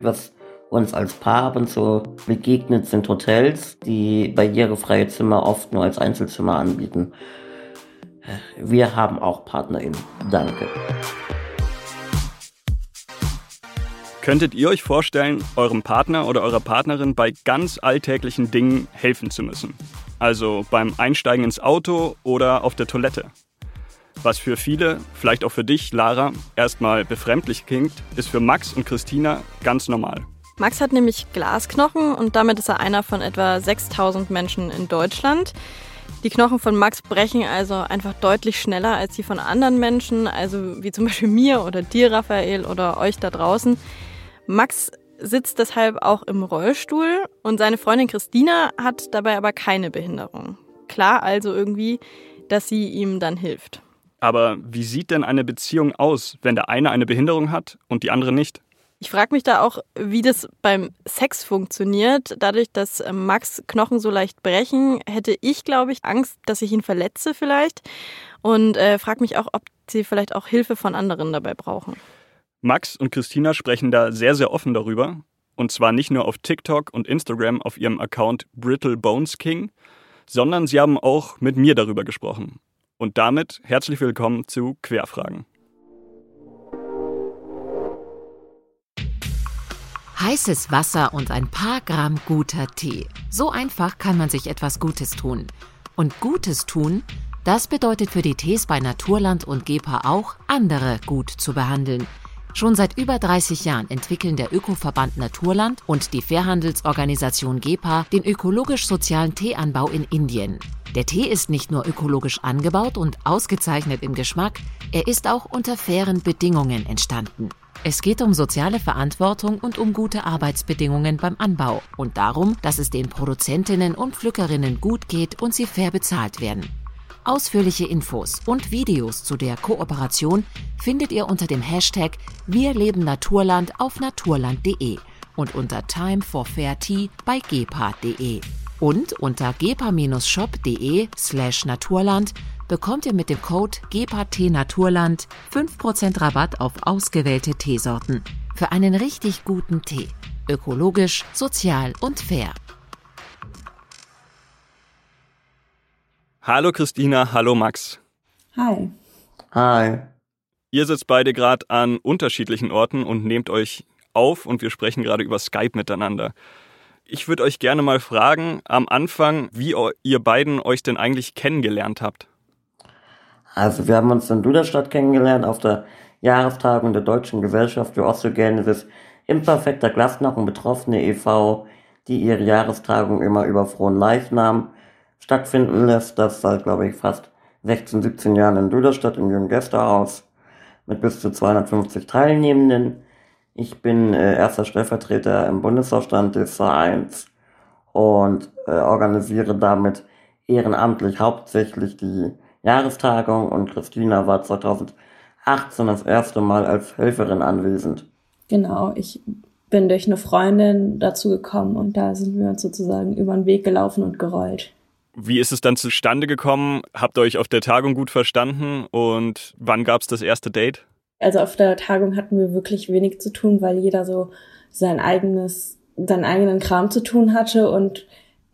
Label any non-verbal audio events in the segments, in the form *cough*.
Was uns als Paar ab und zu begegnet, sind Hotels, die barrierefreie Zimmer oft nur als Einzelzimmer anbieten. Wir haben auch PartnerInnen. Danke. Könntet ihr euch vorstellen, eurem Partner oder eurer Partnerin bei ganz alltäglichen Dingen helfen zu müssen? Also beim Einsteigen ins Auto oder auf der Toilette? Was für viele, vielleicht auch für dich, Lara, erstmal befremdlich klingt, ist für Max und Christina ganz normal. Max hat nämlich Glasknochen und damit ist er einer von etwa 6000 Menschen in Deutschland. Die Knochen von Max brechen also einfach deutlich schneller als die von anderen Menschen, also wie zum Beispiel mir oder dir, Raphael, oder euch da draußen. Max sitzt deshalb auch im Rollstuhl und seine Freundin Christina hat dabei aber keine Behinderung. Klar also irgendwie, dass sie ihm dann hilft. Aber wie sieht denn eine Beziehung aus, wenn der eine eine Behinderung hat und die andere nicht? Ich frage mich da auch, wie das beim Sex funktioniert. Dadurch, dass äh, Max Knochen so leicht brechen, hätte ich, glaube ich, Angst, dass ich ihn verletze vielleicht. Und äh, frage mich auch, ob sie vielleicht auch Hilfe von anderen dabei brauchen. Max und Christina sprechen da sehr, sehr offen darüber. Und zwar nicht nur auf TikTok und Instagram auf ihrem Account Brittle Bones King, sondern sie haben auch mit mir darüber gesprochen. Und damit herzlich willkommen zu Querfragen. Heißes Wasser und ein paar Gramm guter Tee. So einfach kann man sich etwas Gutes tun. Und Gutes tun, das bedeutet für die Tees bei Naturland und GEPA auch, andere gut zu behandeln. Schon seit über 30 Jahren entwickeln der Ökoverband Naturland und die Fairhandelsorganisation GEPA den ökologisch-sozialen Teeanbau in Indien. Der Tee ist nicht nur ökologisch angebaut und ausgezeichnet im Geschmack, er ist auch unter fairen Bedingungen entstanden. Es geht um soziale Verantwortung und um gute Arbeitsbedingungen beim Anbau und darum, dass es den Produzentinnen und Pflückerinnen gut geht und sie fair bezahlt werden. Ausführliche Infos und Videos zu der Kooperation findet ihr unter dem Hashtag Wir leben Naturland auf naturland.de und unter Time for Fair Tea bei gepa.de. Und unter gepa-shop.de slash naturland bekommt ihr mit dem Code GEPA-Tee-Naturland 5% Rabatt auf ausgewählte Teesorten. Für einen richtig guten Tee. Ökologisch, sozial und fair. Hallo Christina, hallo Max. Hi. Hi. Ihr sitzt beide gerade an unterschiedlichen Orten und nehmt euch auf und wir sprechen gerade über Skype miteinander. Ich würde euch gerne mal fragen, am Anfang, wie ihr beiden euch denn eigentlich kennengelernt habt. Also wir haben uns in Duderstadt kennengelernt auf der Jahrestagung der Deutschen Gesellschaft für Osteogenesis imperfekter Glasknochen Betroffene e.V., die ihre Jahrestagung immer über frohen Leichnam stattfinden lässt. Das seit, glaube ich, fast 16, 17 Jahren in Duderstadt im Jungen Gästehaus mit bis zu 250 Teilnehmenden. Ich bin äh, erster Stellvertreter im Bundesvorstand des Vereins und äh, organisiere damit ehrenamtlich hauptsächlich die Jahrestagung und Christina war 2018 das erste Mal als Helferin anwesend. Genau, ich bin durch eine Freundin dazu gekommen und da sind wir uns sozusagen über den Weg gelaufen und gerollt. Wie ist es dann zustande gekommen? Habt ihr euch auf der Tagung gut verstanden und wann gab es das erste Date? Also auf der Tagung hatten wir wirklich wenig zu tun, weil jeder so sein eigenes, seinen eigenen Kram zu tun hatte und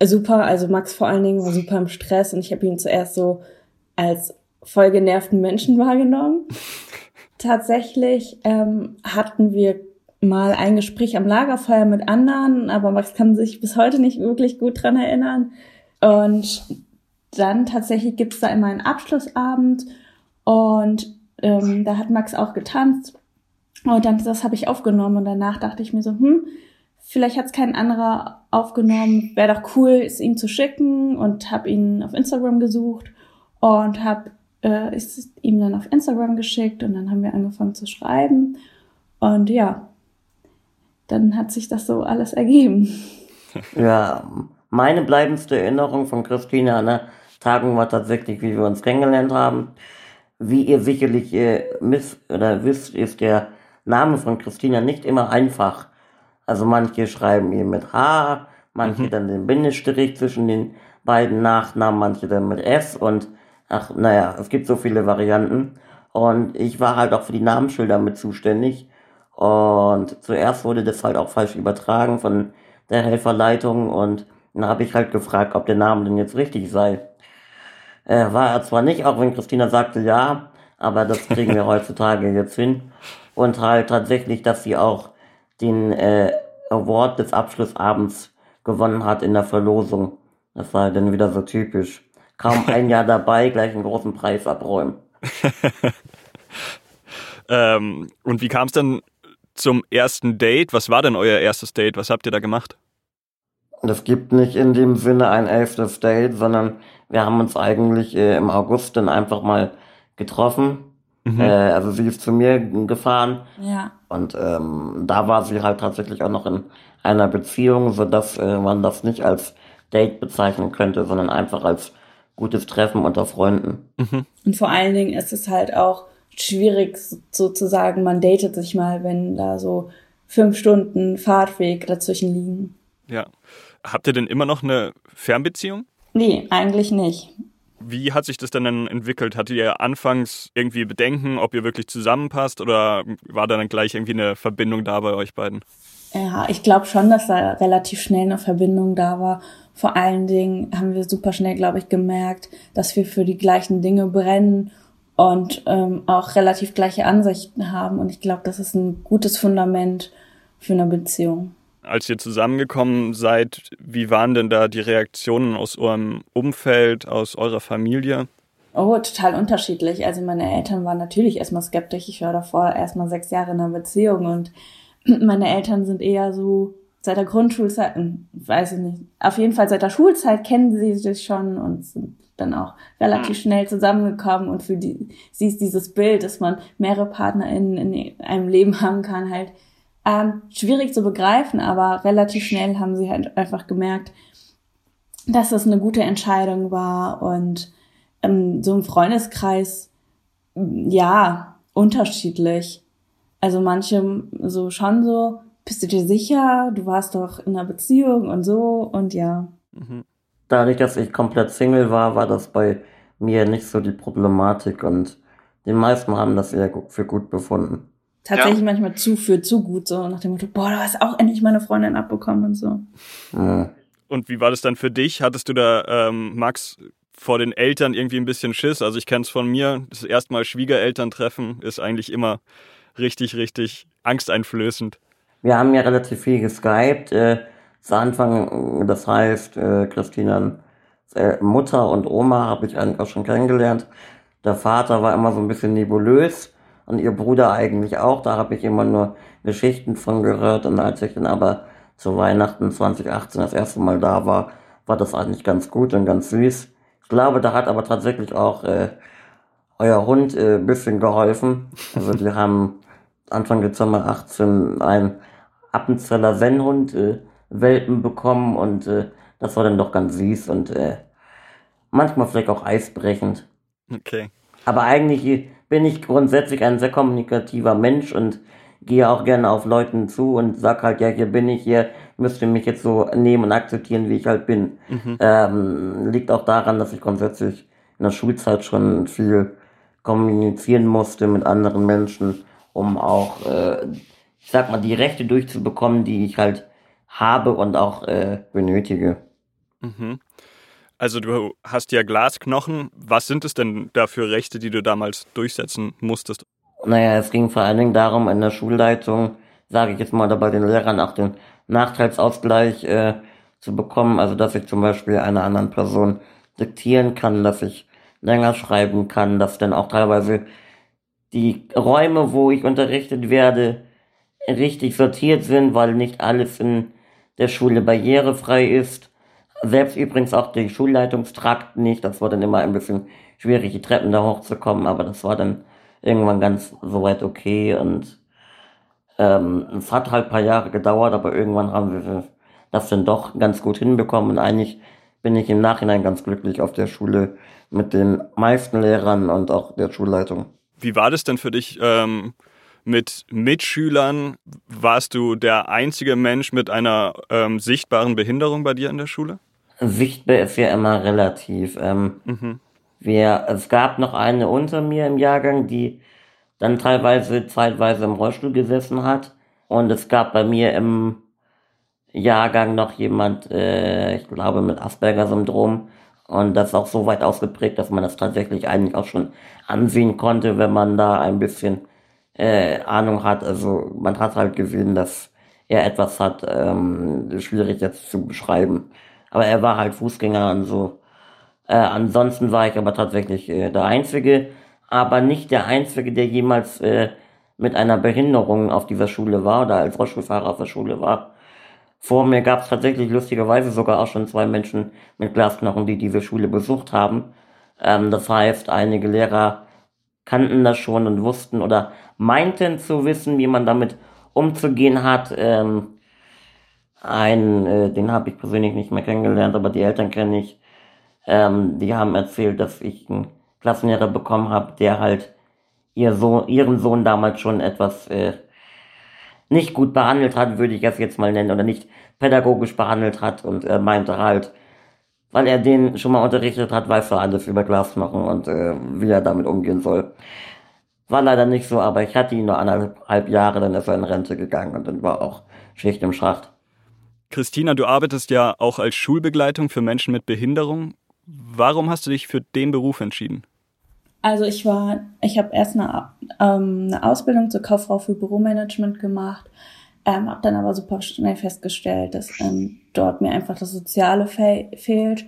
super, also Max vor allen Dingen war super im Stress und ich habe ihn zuerst so als voll genervten Menschen wahrgenommen. *laughs* Tatsächlich ähm, hatten wir mal ein Gespräch am Lagerfeuer mit anderen, aber Max kann sich bis heute nicht wirklich gut dran erinnern. Und dann tatsächlich gibt's da immer einen Abschlussabend und ähm, da hat Max auch getanzt. Und dann das habe ich aufgenommen und danach dachte ich mir so, hm, vielleicht hat's kein anderer aufgenommen. Wäre doch cool, es ihm zu schicken und habe ihn auf Instagram gesucht und habe äh, ist ihm dann auf Instagram geschickt und dann haben wir angefangen zu schreiben und ja, dann hat sich das so alles ergeben. *laughs* Ja, meine bleibendste Erinnerung von Christina an der Tagung war tatsächlich, wie wir uns kennengelernt haben. Wie ihr sicherlich äh, miss oder wisst, ist der Name von Christina nicht immer einfach. Also manche schreiben ihr mit H, manche mhm. dann den Bindestrich zwischen den beiden Nachnamen, manche dann mit S und ach, naja, es gibt so viele Varianten. Und ich war halt auch für die Namensschilder mit zuständig. Und zuerst wurde das halt auch falsch übertragen von der Helferleitung und dann habe ich halt gefragt, ob der Name denn jetzt richtig sei. Äh, war er zwar nicht, auch wenn Christina sagte ja, aber das kriegen wir *laughs* heutzutage jetzt hin. Und halt tatsächlich, dass sie auch den äh, Award des Abschlussabends gewonnen hat in der Verlosung. Das war dann wieder so typisch. Kaum *laughs* ein Jahr dabei, gleich einen großen Preis abräumen. *laughs* ähm, und wie kam es dann zum ersten Date? Was war denn euer erstes Date? Was habt ihr da gemacht? Es gibt nicht in dem Sinne ein elftes Date, sondern wir haben uns eigentlich äh, im August dann einfach mal getroffen. Mhm. Äh, also sie ist zu mir gefahren. Ja. Und ähm, da war sie halt tatsächlich auch noch in einer Beziehung, sodass äh, man das nicht als Date bezeichnen könnte, sondern einfach als gutes Treffen unter Freunden. Mhm. Und vor allen Dingen ist es halt auch schwierig sozusagen, man datet sich mal, wenn da so fünf Stunden Fahrtweg dazwischen liegen. Ja. Habt ihr denn immer noch eine Fernbeziehung? Nee, eigentlich nicht. Wie hat sich das denn dann entwickelt? Hattet ihr anfangs irgendwie Bedenken, ob ihr wirklich zusammenpasst oder war da dann gleich irgendwie eine Verbindung da bei euch beiden? Ja, ich glaube schon, dass da relativ schnell eine Verbindung da war. Vor allen Dingen haben wir super schnell, glaube ich, gemerkt, dass wir für die gleichen Dinge brennen und ähm, auch relativ gleiche Ansichten haben. Und ich glaube, das ist ein gutes Fundament für eine Beziehung als ihr zusammengekommen seid, wie waren denn da die Reaktionen aus eurem Umfeld, aus eurer Familie? Oh, total unterschiedlich. Also meine Eltern waren natürlich erstmal skeptisch. Ich war davor erstmal sechs Jahre in einer Beziehung und *clears throat* meine Eltern sind eher so seit der Grundschulzeit, hm, weiß ich nicht, auf jeden Fall seit der Schulzeit kennen sie sich schon und sind dann auch relativ schnell zusammengekommen und für die, sie ist dieses Bild, dass man mehrere PartnerInnen in einem Leben haben kann, halt ähm, schwierig zu begreifen, aber relativ schnell haben sie halt einfach gemerkt, dass das eine gute Entscheidung war und ähm, so im Freundeskreis, ja, unterschiedlich. Also manche so schon so, bist du dir sicher, du warst doch in einer Beziehung und so und ja. Mhm. Dadurch, dass ich komplett Single war, war das bei mir nicht so die Problematik und die meisten haben das eher für gut befunden tatsächlich ja. manchmal zu für zu gut, so nach dem Motto, boah, du hast auch endlich meine Freundin abbekommen und so. Ja. Und wie war das dann für dich? Hattest du da, ähm, Max, vor den Eltern irgendwie ein bisschen Schiss? Also ich kenne es von mir, das erste Mal Schwiegerelterntreffen ist eigentlich immer richtig, richtig angsteinflößend. Wir haben ja relativ viel geskypt. Äh, zu Anfang, das heißt, äh, Christinas äh, Mutter und Oma habe ich eigentlich auch schon kennengelernt. Der Vater war immer so ein bisschen nebulös und ihr Bruder eigentlich auch. Da habe ich immer nur Geschichten von gehört. Und als ich dann aber zu Weihnachten 2018 das erste Mal da war, war das eigentlich ganz gut und ganz süß. Ich glaube, da hat aber tatsächlich auch äh, euer Hund äh, bisschen geholfen. Also die *laughs* haben Anfang Dezember 18 einen Appenzeller Sennhund äh, Welpen bekommen und äh, das war dann doch ganz süß und äh, manchmal vielleicht auch eisbrechend. Okay. Aber eigentlich bin ich grundsätzlich ein sehr kommunikativer Mensch und gehe auch gerne auf Leuten zu und sag halt, ja, hier bin ich, hier müsst ihr mich jetzt so nehmen und akzeptieren, wie ich halt bin. Mhm. Ähm, liegt auch daran, dass ich grundsätzlich in der Schulzeit schon viel kommunizieren musste mit anderen Menschen, um auch, äh, ich sag mal, die Rechte durchzubekommen, die ich halt habe und auch äh, benötige. Mhm. Also du hast ja Glasknochen. Was sind es denn da für Rechte, die du damals durchsetzen musstest? Naja, es ging vor allen Dingen darum, in der Schulleitung, sage ich jetzt mal, da bei den Lehrern auch den Nachteilsausgleich äh, zu bekommen. Also dass ich zum Beispiel einer anderen Person diktieren kann, dass ich länger schreiben kann, dass dann auch teilweise die Räume, wo ich unterrichtet werde, richtig sortiert sind, weil nicht alles in der Schule barrierefrei ist selbst übrigens auch die Schulleitungstrakt nicht. Das war dann immer ein bisschen schwierig, die Treppen da hochzukommen, aber das war dann irgendwann ganz soweit okay und ähm, es hat halt ein paar Jahre gedauert, aber irgendwann haben wir das dann doch ganz gut hinbekommen und eigentlich bin ich im Nachhinein ganz glücklich auf der Schule mit den meisten Lehrern und auch der Schulleitung. Wie war das denn für dich ähm, mit Mitschülern? Warst du der einzige Mensch mit einer ähm, sichtbaren Behinderung bei dir in der Schule? Sichtbar ist ja immer relativ. Ähm, mhm. wir, es gab noch eine unter mir im Jahrgang, die dann teilweise zeitweise im Rollstuhl gesessen hat. Und es gab bei mir im Jahrgang noch jemand, äh, ich glaube mit Asperger-Syndrom. Und das ist auch so weit ausgeprägt, dass man das tatsächlich eigentlich auch schon ansehen konnte, wenn man da ein bisschen äh, Ahnung hat. Also man hat halt gesehen, dass er etwas hat, ähm, schwierig jetzt zu beschreiben. Aber er war halt Fußgänger und so. Äh, ansonsten war ich aber tatsächlich äh, der Einzige, aber nicht der Einzige, der jemals äh, mit einer Behinderung auf dieser Schule war oder als Rollstuhlfahrer auf der Schule war. Vor mir gab es tatsächlich lustigerweise sogar auch schon zwei Menschen mit Glasknochen, die diese Schule besucht haben. Ähm, das heißt, einige Lehrer kannten das schon und wussten oder meinten zu wissen, wie man damit umzugehen hat. Ähm, einen, äh, den habe ich persönlich nicht mehr kennengelernt, aber die Eltern kenne ich. Ähm, die haben erzählt, dass ich einen Klassenlehrer bekommen habe, der halt ihr Sohn, ihren Sohn damals schon etwas äh, nicht gut behandelt hat, würde ich es jetzt mal nennen, oder nicht pädagogisch behandelt hat und er meinte halt, weil er den schon mal unterrichtet hat, weiß er alles über Glasknochen und äh, wie er damit umgehen soll. War leider nicht so, aber ich hatte ihn nur anderthalb Jahre, dann ist er in Rente gegangen und dann war auch Schicht im Schacht. Christina, du arbeitest ja auch als Schulbegleitung für Menschen mit Behinderung. Warum hast du dich für den Beruf entschieden? Also ich war, ich habe erst eine, ähm, eine Ausbildung zur Kauffrau für Büromanagement gemacht, ähm, habe dann aber super schnell festgestellt, dass ähm, dort mir einfach das Soziale fe fehlt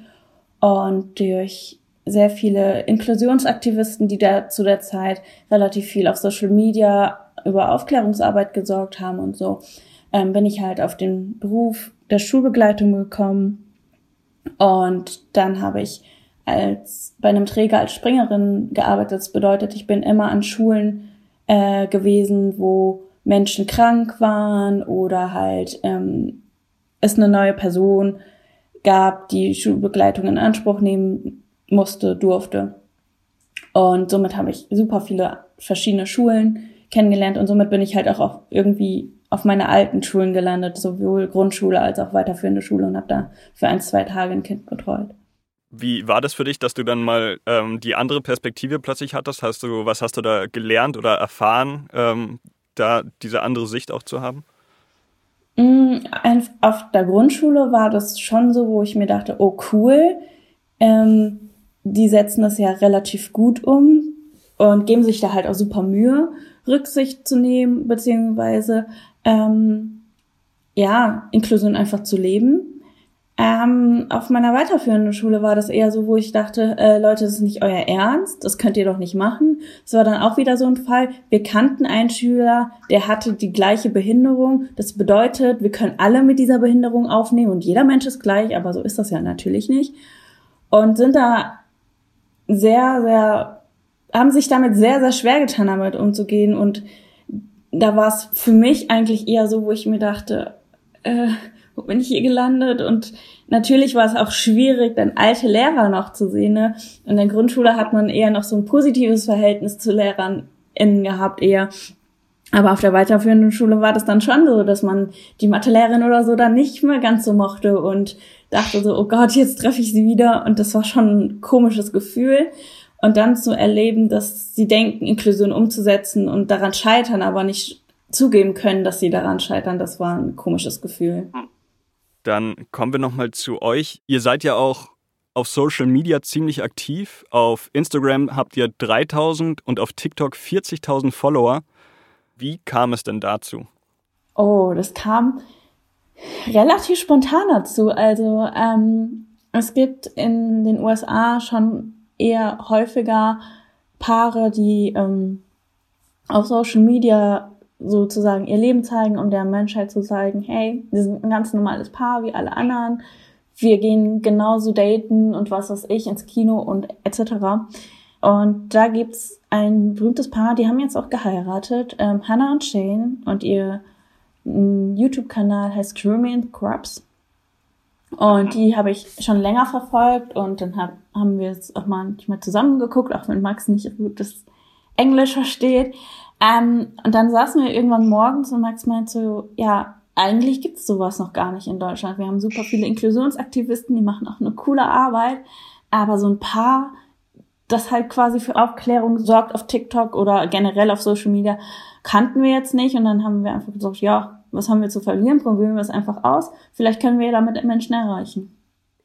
und durch sehr viele Inklusionsaktivisten, die da zu der Zeit relativ viel auf Social Media über Aufklärungsarbeit gesorgt haben und so, ähm, bin ich halt auf den Beruf der Schulbegleitung gekommen. Und dann habe ich als bei einem Träger als Springerin gearbeitet. Das bedeutet, ich bin immer an Schulen äh, gewesen, wo Menschen krank waren oder halt ähm, es eine neue Person gab, die Schulbegleitung in Anspruch nehmen musste, durfte. Und somit habe ich super viele verschiedene Schulen kennengelernt und somit bin ich halt auch irgendwie auf meine alten Schulen gelandet, sowohl Grundschule als auch weiterführende Schule und habe da für ein, zwei Tage ein Kind betreut. Wie war das für dich, dass du dann mal ähm, die andere Perspektive plötzlich hattest? Hast du, was hast du da gelernt oder erfahren, ähm, da diese andere Sicht auch zu haben? Mm, auf der Grundschule war das schon so, wo ich mir dachte, oh cool, ähm, die setzen das ja relativ gut um und geben sich da halt auch super Mühe, Rücksicht zu nehmen, beziehungsweise ähm, ja, Inklusion einfach zu leben. Ähm, auf meiner weiterführenden Schule war das eher so, wo ich dachte, äh, Leute, das ist nicht euer Ernst, das könnt ihr doch nicht machen. Es war dann auch wieder so ein Fall, wir kannten einen Schüler, der hatte die gleiche Behinderung. Das bedeutet, wir können alle mit dieser Behinderung aufnehmen und jeder Mensch ist gleich, aber so ist das ja natürlich nicht. Und sind da sehr, sehr, haben sich damit sehr, sehr schwer getan, damit umzugehen. Und da war es für mich eigentlich eher so, wo ich mir dachte, äh, wo bin ich hier gelandet? Und natürlich war es auch schwierig, dann alte Lehrer noch zu sehen. Ne? In der Grundschule hat man eher noch so ein positives Verhältnis zu Lehrern innen gehabt, eher. Aber auf der weiterführenden Schule war das dann schon so, dass man die Mathelehrerin oder so dann nicht mehr ganz so mochte und dachte so, oh Gott, jetzt treffe ich sie wieder. Und das war schon ein komisches Gefühl. Und dann zu erleben, dass sie denken, Inklusion umzusetzen und daran scheitern, aber nicht zugeben können, dass sie daran scheitern, das war ein komisches Gefühl. Dann kommen wir nochmal zu euch. Ihr seid ja auch auf Social Media ziemlich aktiv. Auf Instagram habt ihr 3000 und auf TikTok 40.000 Follower. Wie kam es denn dazu? Oh, das kam relativ spontan dazu. Also ähm, es gibt in den USA schon eher häufiger Paare, die ähm, auf Social Media sozusagen ihr Leben zeigen, um der Menschheit zu zeigen, hey, wir sind ein ganz normales Paar wie alle anderen. Wir gehen genauso daten und was weiß ich ins Kino und etc. Und da gibt's ein berühmtes Paar, die haben jetzt auch geheiratet, ähm, Hannah und Shane und ihr mm, YouTube-Kanal heißt Crewman Crabs. Und die habe ich schon länger verfolgt und dann hab, haben wir es auch manchmal zusammengeguckt, auch wenn Max nicht gut das Englisch versteht. Ähm, und dann saßen wir irgendwann morgens und Max meinte so, ja, eigentlich gibt's sowas noch gar nicht in Deutschland. Wir haben super viele Inklusionsaktivisten, die machen auch eine coole Arbeit, aber so ein paar das halt quasi für Aufklärung sorgt auf TikTok oder generell auf Social Media, kannten wir jetzt nicht. Und dann haben wir einfach gesagt, ja, was haben wir zu verlieren? Probieren wir es einfach aus. Vielleicht können wir damit Menschen erreichen.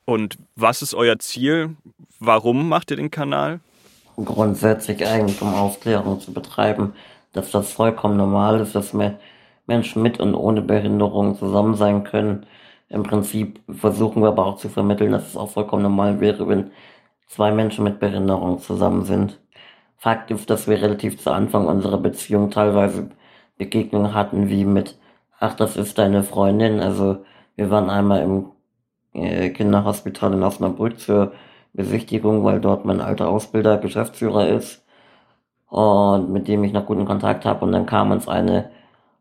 Und was ist euer Ziel? Warum macht ihr den Kanal? Grundsätzlich eigentlich, um Aufklärung zu betreiben, dass das vollkommen normal ist, dass Menschen mit und ohne Behinderung zusammen sein können. Im Prinzip versuchen wir aber auch zu vermitteln, dass es auch vollkommen normal wäre, wenn zwei Menschen mit Behinderung zusammen sind. Fakt ist, dass wir relativ zu Anfang unserer Beziehung teilweise Begegnungen hatten, wie mit, ach, das ist deine Freundin. Also wir waren einmal im äh, Kinderhospital in Osnabrück zur Besichtigung, weil dort mein alter Ausbilder Geschäftsführer ist und mit dem ich noch guten Kontakt habe. Und dann kam uns eine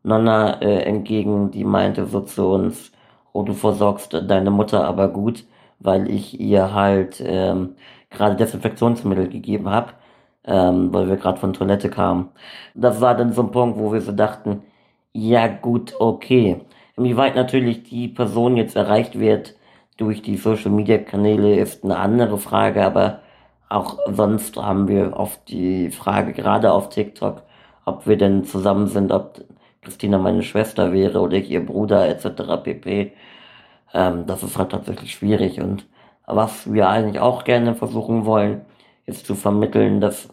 Nonna äh, entgegen, die meinte so zu uns, oh, du versorgst deine Mutter aber gut, weil ich ihr halt ähm, gerade Desinfektionsmittel gegeben habe, ähm, weil wir gerade von Toilette kamen. Das war dann so ein Punkt, wo wir so dachten, ja gut, okay. Inwieweit natürlich die Person jetzt erreicht wird durch die Social Media Kanäle ist eine andere Frage, aber auch sonst haben wir oft die Frage, gerade auf TikTok, ob wir denn zusammen sind, ob Christina meine Schwester wäre oder ich ihr Bruder etc. pp. Ähm, das ist halt tatsächlich schwierig und was wir eigentlich auch gerne versuchen wollen, ist zu vermitteln, dass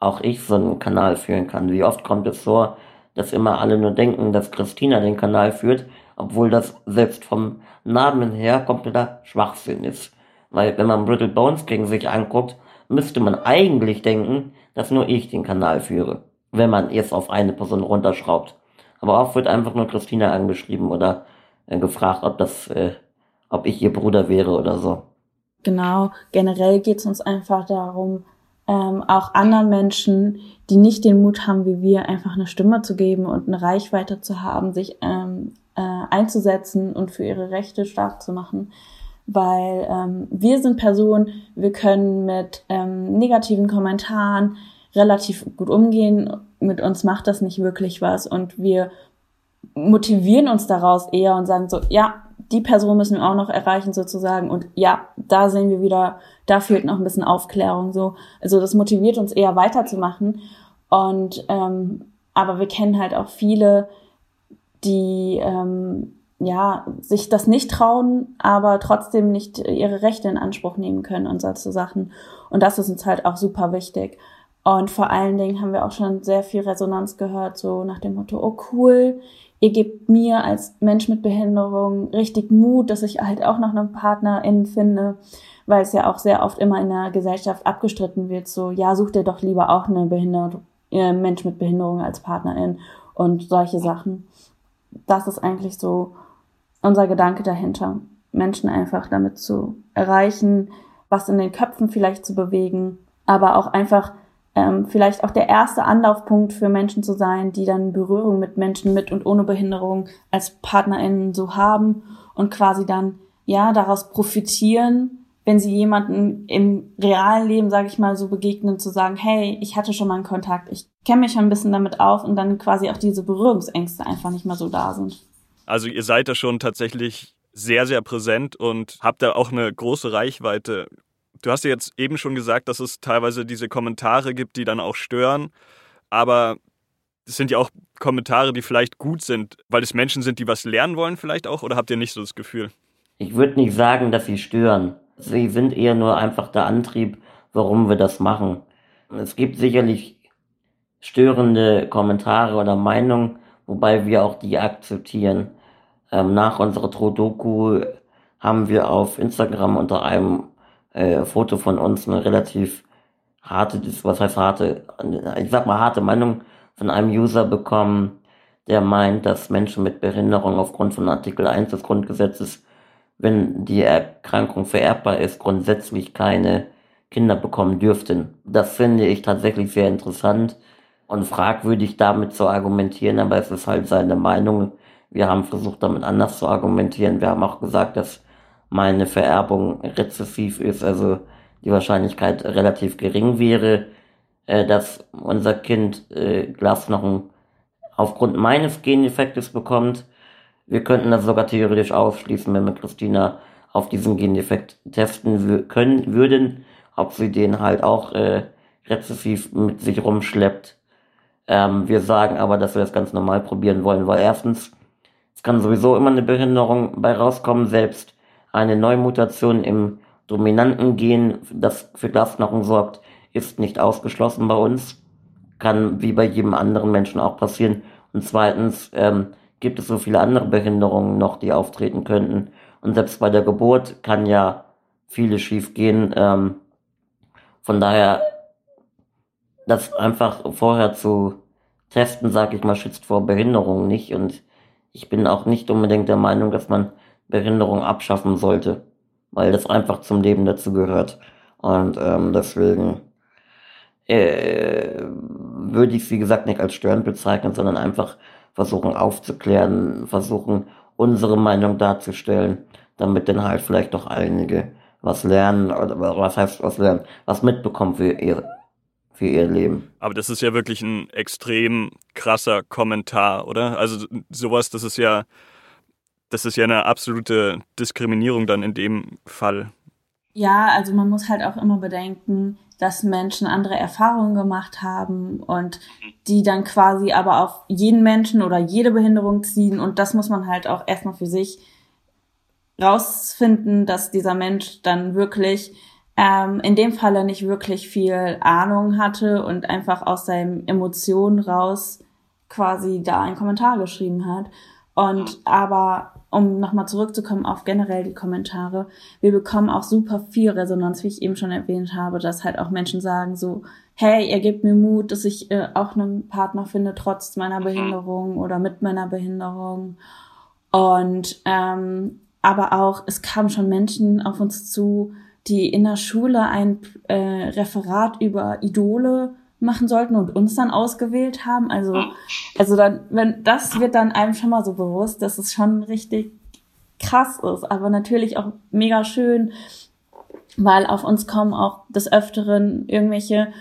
auch ich so einen Kanal führen kann. Wie oft kommt es vor, dass immer alle nur denken, dass Christina den Kanal führt, obwohl das selbst vom Namen her kompletter Schwachsinn ist. Weil wenn man Brittle Bones gegen sich anguckt, müsste man eigentlich denken, dass nur ich den Kanal führe, wenn man jetzt auf eine Person runterschraubt. Aber oft wird einfach nur Christina angeschrieben oder äh, gefragt, ob das, äh, ob ich ihr Bruder wäre oder so. Genau, generell geht es uns einfach darum, ähm, auch anderen Menschen, die nicht den Mut haben wie wir, einfach eine Stimme zu geben und eine Reichweite zu haben, sich ähm, äh, einzusetzen und für ihre Rechte stark zu machen. Weil ähm, wir sind Personen, wir können mit ähm, negativen Kommentaren relativ gut umgehen. Mit uns macht das nicht wirklich was und wir motivieren uns daraus eher und sagen so, ja, die Person müssen wir auch noch erreichen sozusagen. Und ja, da sehen wir wieder, da fehlt noch ein bisschen Aufklärung. So, also das motiviert uns eher weiterzumachen. Und ähm, aber wir kennen halt auch viele, die ähm, ja sich das nicht trauen, aber trotzdem nicht ihre Rechte in Anspruch nehmen können und solche Sachen. Und das ist uns halt auch super wichtig. Und vor allen Dingen haben wir auch schon sehr viel Resonanz gehört, so nach dem Motto, oh cool, ihr gebt mir als Mensch mit Behinderung richtig Mut, dass ich halt auch noch einen Partnerin finde, weil es ja auch sehr oft immer in der Gesellschaft abgestritten wird, so, ja, such dir doch lieber auch eine Behinderung, äh, Mensch mit Behinderung als Partnerin und solche Sachen. Das ist eigentlich so unser Gedanke dahinter, Menschen einfach damit zu erreichen, was in den Köpfen vielleicht zu bewegen, aber auch einfach ähm, vielleicht auch der erste Anlaufpunkt für Menschen zu sein, die dann Berührung mit Menschen mit und ohne Behinderung als PartnerInnen so haben und quasi dann ja daraus profitieren, wenn sie jemanden im realen Leben, sage ich mal, so begegnen, zu sagen, hey, ich hatte schon mal einen Kontakt, ich kenne mich schon ein bisschen damit auf und dann quasi auch diese Berührungsängste einfach nicht mehr so da sind. Also ihr seid da schon tatsächlich sehr, sehr präsent und habt da auch eine große Reichweite. Du hast ja jetzt eben schon gesagt, dass es teilweise diese Kommentare gibt, die dann auch stören. Aber es sind ja auch Kommentare, die vielleicht gut sind, weil es Menschen sind, die was lernen wollen vielleicht auch. Oder habt ihr nicht so das Gefühl? Ich würde nicht sagen, dass sie stören. Sie sind eher nur einfach der Antrieb, warum wir das machen. Es gibt sicherlich störende Kommentare oder Meinungen, wobei wir auch die akzeptieren. Ähm, nach unserer Trodoku haben wir auf Instagram unter einem äh, Foto von uns eine relativ harte, was heißt harte, ich sag mal harte Meinung von einem User bekommen, der meint, dass Menschen mit Behinderung aufgrund von Artikel 1 des Grundgesetzes, wenn die Erkrankung vererbbar ist, grundsätzlich keine Kinder bekommen dürften. Das finde ich tatsächlich sehr interessant und fragwürdig damit zu argumentieren, aber es ist halt seine Meinung. Wir haben versucht, damit anders zu argumentieren. Wir haben auch gesagt, dass meine Vererbung rezessiv ist, also die Wahrscheinlichkeit relativ gering wäre, äh, dass unser Kind äh, Glasknochen aufgrund meines Gendefektes bekommt. Wir könnten das sogar theoretisch ausschließen, wenn wir Christina auf diesen Gendefekt testen können würden, ob sie den halt auch äh, rezessiv mit sich rumschleppt. Ähm, wir sagen aber, dass wir das ganz normal probieren wollen, weil erstens, es kann sowieso immer eine Behinderung bei rauskommen, selbst eine Neumutation im dominanten Gen, das für Glasknochen sorgt, ist nicht ausgeschlossen bei uns. Kann wie bei jedem anderen Menschen auch passieren. Und zweitens ähm, gibt es so viele andere Behinderungen noch, die auftreten könnten. Und selbst bei der Geburt kann ja vieles schief gehen. Ähm, von daher, das einfach vorher zu testen, sage ich mal, schützt vor Behinderungen nicht. Und ich bin auch nicht unbedingt der Meinung, dass man Behinderung abschaffen sollte, weil das einfach zum Leben dazu gehört. Und ähm, deswegen äh, würde ich es, wie gesagt, nicht als störend bezeichnen, sondern einfach versuchen aufzuklären, versuchen unsere Meinung darzustellen, damit dann halt vielleicht doch einige was lernen oder was heißt was lernen, was mitbekommen für ihr, für ihr Leben. Aber das ist ja wirklich ein extrem krasser Kommentar, oder? Also sowas, das ist ja, das ist ja eine absolute Diskriminierung dann in dem Fall. Ja, also man muss halt auch immer bedenken, dass Menschen andere Erfahrungen gemacht haben und die dann quasi aber auf jeden Menschen oder jede Behinderung ziehen und das muss man halt auch erstmal für sich rausfinden, dass dieser Mensch dann wirklich ähm, in dem Falle nicht wirklich viel Ahnung hatte und einfach aus seinen Emotionen raus quasi da einen Kommentar geschrieben hat. Und aber um nochmal zurückzukommen auf generell die Kommentare, wir bekommen auch super viel Resonanz, wie ich eben schon erwähnt habe, dass halt auch Menschen sagen so, hey, ihr gebt mir Mut, dass ich äh, auch einen Partner finde, trotz meiner Behinderung oder mit meiner Behinderung. Und ähm, aber auch, es kamen schon Menschen auf uns zu, die in der Schule ein äh, Referat über Idole machen sollten und uns dann ausgewählt haben. Also, also dann, wenn das wird dann einem schon mal so bewusst, dass es schon richtig krass ist, aber natürlich auch mega schön, weil auf uns kommen auch des Öfteren irgendwelche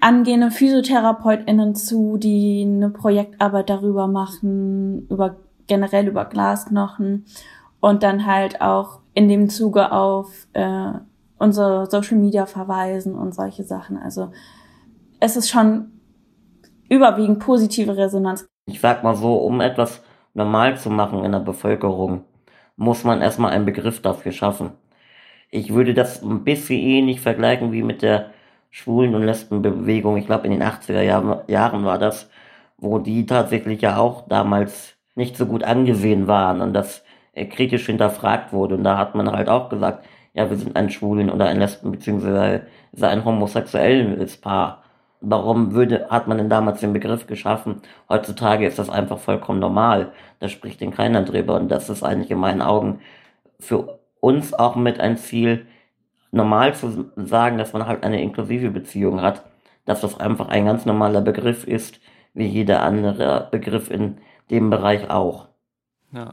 angehende PhysiotherapeutInnen zu, die eine Projektarbeit darüber machen, über generell über Glasknochen und dann halt auch in dem Zuge auf äh, unsere Social Media verweisen und solche Sachen. Also es ist schon überwiegend positive Resonanz. Ich sag mal so, um etwas normal zu machen in der Bevölkerung, muss man erstmal einen Begriff dafür schaffen. Ich würde das ein bisschen ähnlich vergleichen wie mit der Schwulen- und Lesbenbewegung. Ich glaube, in den 80er Jahren war das, wo die tatsächlich ja auch damals nicht so gut angesehen waren und das äh, kritisch hinterfragt wurde. Und da hat man halt auch gesagt, ja, wir sind ein Schwulen oder ein Lesben beziehungsweise ein homosexuelles Paar. Warum würde, hat man denn damals den Begriff geschaffen? Heutzutage ist das einfach vollkommen normal. Da spricht denn keiner drüber. Und das ist eigentlich in meinen Augen für uns auch mit ein Ziel, normal zu sagen, dass man halt eine inklusive Beziehung hat. Dass das einfach ein ganz normaler Begriff ist, wie jeder andere Begriff in dem Bereich auch. Ja.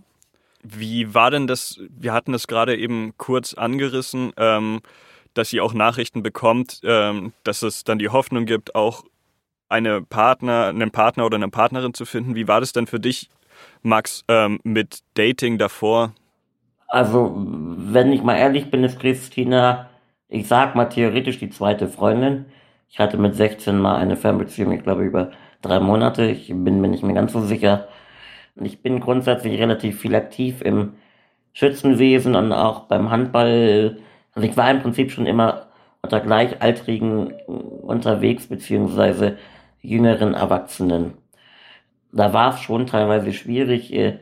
Wie war denn das? Wir hatten es gerade eben kurz angerissen, ähm, dass sie auch Nachrichten bekommt, ähm, dass es dann die Hoffnung gibt, auch eine Partner, einen Partner oder eine Partnerin zu finden. Wie war das denn für dich, Max, ähm, mit Dating davor? Also, wenn ich mal ehrlich bin, ist Christina, ich sag mal theoretisch die zweite Freundin. Ich hatte mit 16 mal eine Fernbeziehung, ich glaube über drei Monate. Ich bin mir nicht mehr ganz so sicher. Ich bin grundsätzlich relativ viel aktiv im Schützenwesen und auch beim Handball. Also ich war im Prinzip schon immer unter Gleichaltrigen unterwegs, beziehungsweise jüngeren Erwachsenen. Da war es schon teilweise schwierig, äh,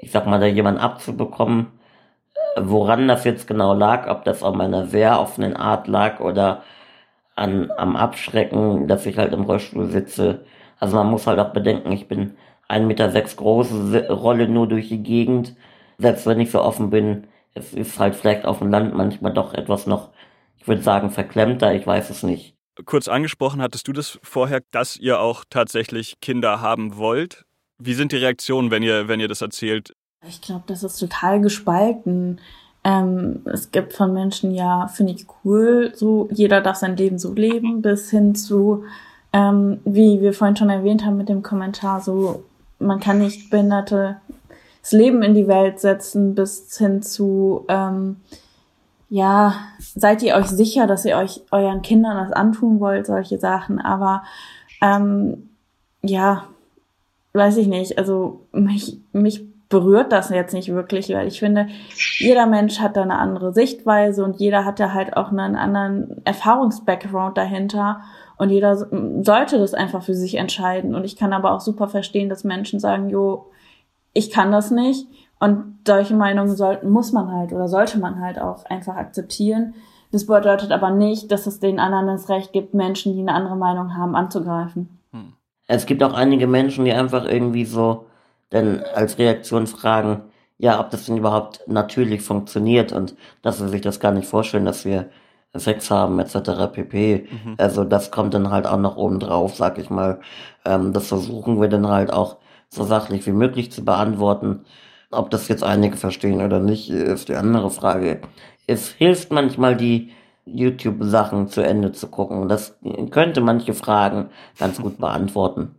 ich sag mal, da jemanden abzubekommen, woran das jetzt genau lag, ob das an meiner sehr offenen Art lag oder an, am Abschrecken, dass ich halt im Rollstuhl sitze. Also man muss halt auch bedenken, ich bin 1,6 Meter sechs große Rolle nur durch die Gegend. Selbst wenn ich so offen bin, es ist halt vielleicht auf dem Land manchmal doch etwas noch, ich würde sagen, verklemmter, ich weiß es nicht. Kurz angesprochen hattest du das vorher, dass ihr auch tatsächlich Kinder haben wollt. Wie sind die Reaktionen, wenn ihr, wenn ihr das erzählt? Ich glaube, das ist total gespalten. Ähm, es gibt von Menschen, ja, finde ich cool, so jeder darf sein Leben so leben, bis hin zu, ähm, wie wir vorhin schon erwähnt haben mit dem Kommentar, so man kann nicht Behinderte das Leben in die Welt setzen, bis hin zu, ähm, ja, seid ihr euch sicher, dass ihr euch euren Kindern das antun wollt, solche Sachen, aber ähm, ja, weiß ich nicht, also mich, mich berührt das jetzt nicht wirklich, weil ich finde, jeder Mensch hat da eine andere Sichtweise und jeder hat da halt auch einen anderen Erfahrungsbackground dahinter und jeder sollte das einfach für sich entscheiden und ich kann aber auch super verstehen, dass Menschen sagen, jo, ich kann das nicht und solche Meinungen sollten, muss man halt oder sollte man halt auch einfach akzeptieren. Das bedeutet aber nicht, dass es den anderen das Recht gibt, Menschen, die eine andere Meinung haben, anzugreifen. Hm. Es gibt auch einige Menschen, die einfach irgendwie so denn als Reaktion fragen, ja, ob das denn überhaupt natürlich funktioniert und dass sie sich das gar nicht vorstellen, dass wir Sex haben etc. pp. Mhm. Also das kommt dann halt auch noch oben drauf, sag ich mal. Ähm, das versuchen wir dann halt auch so sachlich wie möglich zu beantworten. Ob das jetzt einige verstehen oder nicht, ist die andere Frage. Es hilft manchmal, die YouTube-Sachen zu Ende zu gucken. Das könnte manche Fragen ganz gut *laughs* beantworten.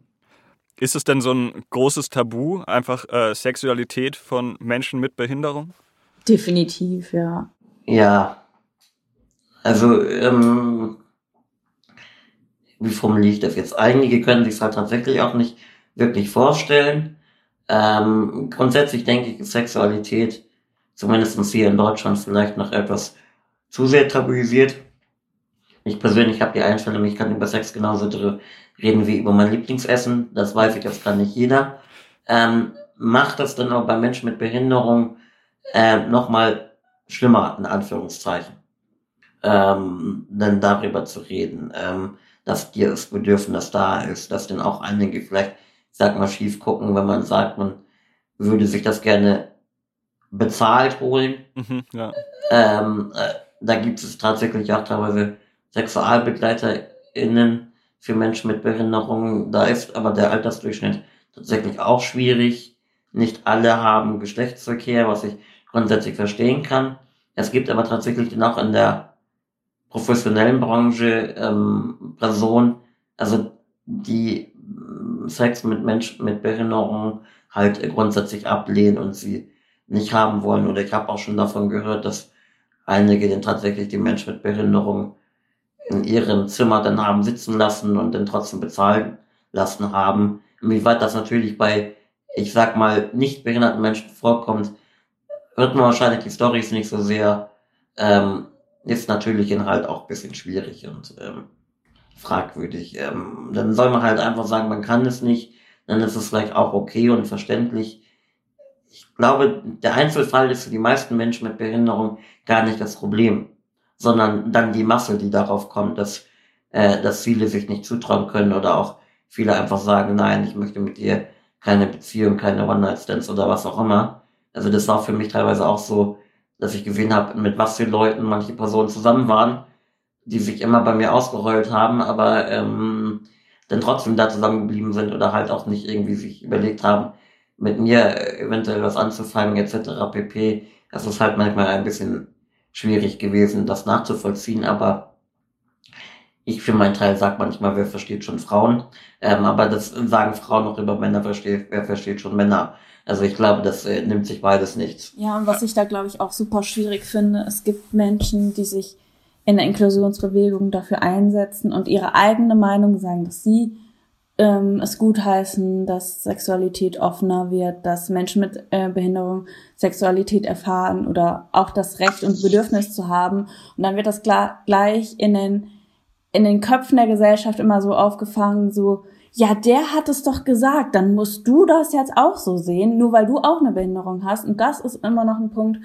Ist es denn so ein großes Tabu, einfach äh, Sexualität von Menschen mit Behinderung? Definitiv, ja. Ja. Also, ähm, wie formuliere ich das jetzt? Einige können sich es halt tatsächlich auch nicht wirklich vorstellen. Ähm, grundsätzlich denke ich, ist Sexualität, zumindest hier in Deutschland, vielleicht noch etwas zu sehr tabuisiert. Ich persönlich habe die Einstellung, ich kann über Sex genauso reden wie über mein Lieblingsessen. Das weiß ich, das kann nicht jeder. Ähm, macht das dann auch bei Menschen mit Behinderung äh, nochmal schlimmer, in Anführungszeichen. Ähm, dann darüber zu reden, ähm, dass dir das Bedürfnis da ist, dass dann auch einige vielleicht, ich sag mal, schief gucken, wenn man sagt, man würde sich das gerne bezahlt holen. Mhm, ja. ähm, äh, da gibt es tatsächlich auch teilweise SexualbegleiterInnen für Menschen mit Behinderungen. Da ist aber der Altersdurchschnitt tatsächlich auch schwierig. Nicht alle haben Geschlechtsverkehr, was ich grundsätzlich verstehen kann. Es gibt aber tatsächlich auch in der professionellen Branche ähm, Personen, also die ähm, Sex mit Menschen mit Behinderungen halt grundsätzlich ablehnen und sie nicht haben wollen. Oder ich habe auch schon davon gehört, dass einige dann tatsächlich die Menschen mit Behinderung in ihrem Zimmer dann haben sitzen lassen und dann trotzdem bezahlen lassen haben. Inwieweit das natürlich bei, ich sag mal, nicht behinderten Menschen vorkommt, hört man wahrscheinlich die Stories nicht so sehr. Ähm, ist natürlich halt auch ein bisschen schwierig und ähm, fragwürdig. Ähm, dann soll man halt einfach sagen, man kann es nicht, dann ist es vielleicht auch okay und verständlich. Ich glaube, der Einzelfall ist für die meisten Menschen mit Behinderung gar nicht das Problem sondern dann die Masse, die darauf kommt, dass, äh, dass viele sich nicht zutrauen können oder auch viele einfach sagen, nein, ich möchte mit dir keine Beziehung, keine One-Night-Stands oder was auch immer. Also das war für mich teilweise auch so, dass ich gesehen habe, mit was für Leuten manche Personen zusammen waren, die sich immer bei mir ausgerollt haben, aber ähm, dann trotzdem da zusammengeblieben sind oder halt auch nicht irgendwie sich überlegt haben, mit mir eventuell was anzufangen etc. pp. Das ist halt manchmal ein bisschen schwierig gewesen, das nachzuvollziehen, aber ich für meinen Teil sage manchmal, wer versteht schon Frauen, ähm, aber das sagen Frauen auch über Männer, wer versteht schon Männer. Also ich glaube, das äh, nimmt sich beides nichts. Ja, und was ich da, glaube ich, auch super schwierig finde, es gibt Menschen, die sich in der Inklusionsbewegung dafür einsetzen und ihre eigene Meinung sagen, dass sie ähm, es gutheißen, dass Sexualität offener wird, dass Menschen mit äh, Behinderung Sexualität erfahren oder auch das Recht und Bedürfnis zu haben. Und dann wird das gleich in den, in den Köpfen der Gesellschaft immer so aufgefangen, so, ja, der hat es doch gesagt, dann musst du das jetzt auch so sehen, nur weil du auch eine Behinderung hast. Und das ist immer noch ein Punkt,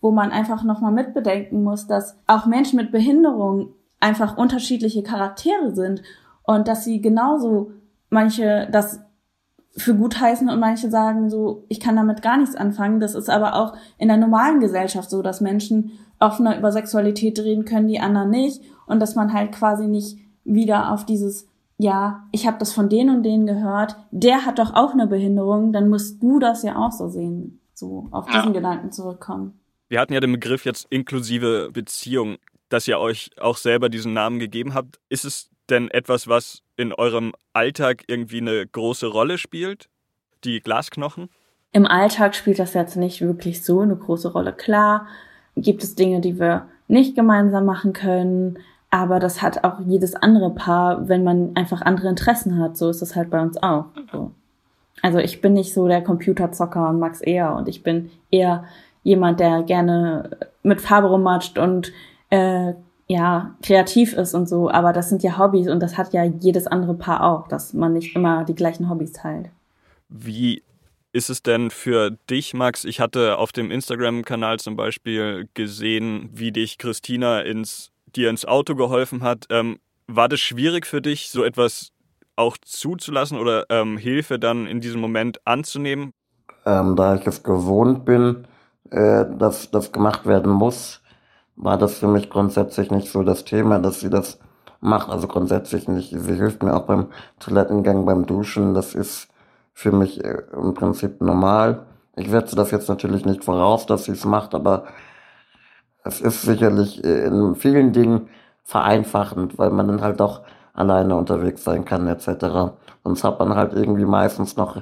wo man einfach nochmal mitbedenken muss, dass auch Menschen mit Behinderung einfach unterschiedliche Charaktere sind und dass sie genauso manche das für gut heißen und manche sagen so, ich kann damit gar nichts anfangen. Das ist aber auch in der normalen Gesellschaft so, dass Menschen offener über Sexualität reden können, die anderen nicht. Und dass man halt quasi nicht wieder auf dieses, ja, ich habe das von denen und denen gehört, der hat doch auch eine Behinderung, dann musst du das ja auch so sehen. So auf diesen ja. Gedanken zurückkommen. Wir hatten ja den Begriff jetzt inklusive Beziehung, dass ihr euch auch selber diesen Namen gegeben habt. Ist es denn etwas, was in eurem Alltag irgendwie eine große Rolle spielt? Die Glasknochen? Im Alltag spielt das jetzt nicht wirklich so eine große Rolle. Klar gibt es Dinge, die wir nicht gemeinsam machen können. Aber das hat auch jedes andere Paar, wenn man einfach andere Interessen hat. So ist das halt bei uns auch. So. Also ich bin nicht so der Computerzocker und Max eher und ich bin eher jemand, der gerne mit Farbe rummatscht und äh, ja, kreativ ist und so, aber das sind ja Hobbys und das hat ja jedes andere Paar auch, dass man nicht immer die gleichen Hobbys teilt. Wie ist es denn für dich, Max? Ich hatte auf dem Instagram-Kanal zum Beispiel gesehen, wie dich Christina ins, dir ins Auto geholfen hat. Ähm, war das schwierig für dich, so etwas auch zuzulassen oder ähm, Hilfe dann in diesem Moment anzunehmen? Ähm, da ich es gewohnt bin, äh, dass das gemacht werden muss, war das für mich grundsätzlich nicht so das Thema, dass sie das macht. Also grundsätzlich nicht. Sie hilft mir auch beim Toilettengang, beim Duschen. Das ist für mich äh, im Prinzip normal. Ich setze das jetzt natürlich nicht voraus, dass sie es macht, aber es ist sicherlich äh, in vielen Dingen vereinfachend, weil man dann halt auch alleine unterwegs sein kann etc. Sonst hat man halt irgendwie meistens noch